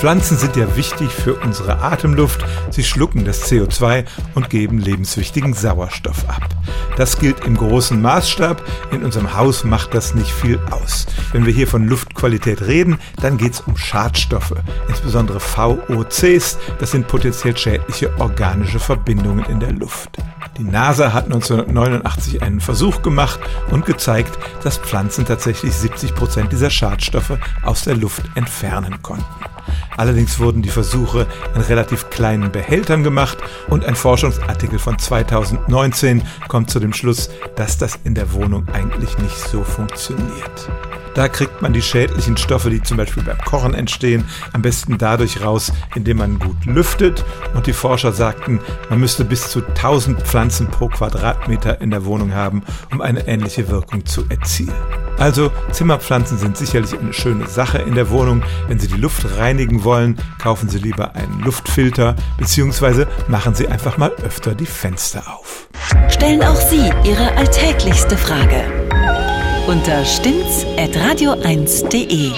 Pflanzen sind ja wichtig für unsere Atemluft. Sie schlucken das CO2 und geben lebenswichtigen Sauerstoff ab. Das gilt im großen Maßstab. In unserem Haus macht das nicht viel aus. Wenn wir hier von Luftqualität reden, dann geht es um Schadstoffe, insbesondere VOCs. Das sind potenziell schädliche organische Verbindungen in der Luft. Die NASA hat 1989 einen Versuch gemacht und gezeigt, dass Pflanzen tatsächlich 70 Prozent dieser Schadstoffe aus der Luft entfernen konnten. Allerdings wurden die Versuche in relativ kleinen Behältern gemacht und ein Forschungsartikel von 2019 kommt zu dem Schluss, dass das in der Wohnung eigentlich nicht so funktioniert. Da kriegt man die schädlichen Stoffe, die zum Beispiel beim Kochen entstehen, am besten dadurch raus, indem man gut lüftet. Und die Forscher sagten, man müsste bis zu 1000 Pflanzen pro Quadratmeter in der Wohnung haben, um eine ähnliche Wirkung zu erzielen. Also Zimmerpflanzen sind sicherlich eine schöne Sache in der Wohnung. Wenn Sie die Luft reinigen wollen, kaufen Sie lieber einen Luftfilter bzw. machen Sie einfach mal öfter die Fenster auf. Stellen auch Sie Ihre alltäglichste Frage unter stimmtz.radio1.de.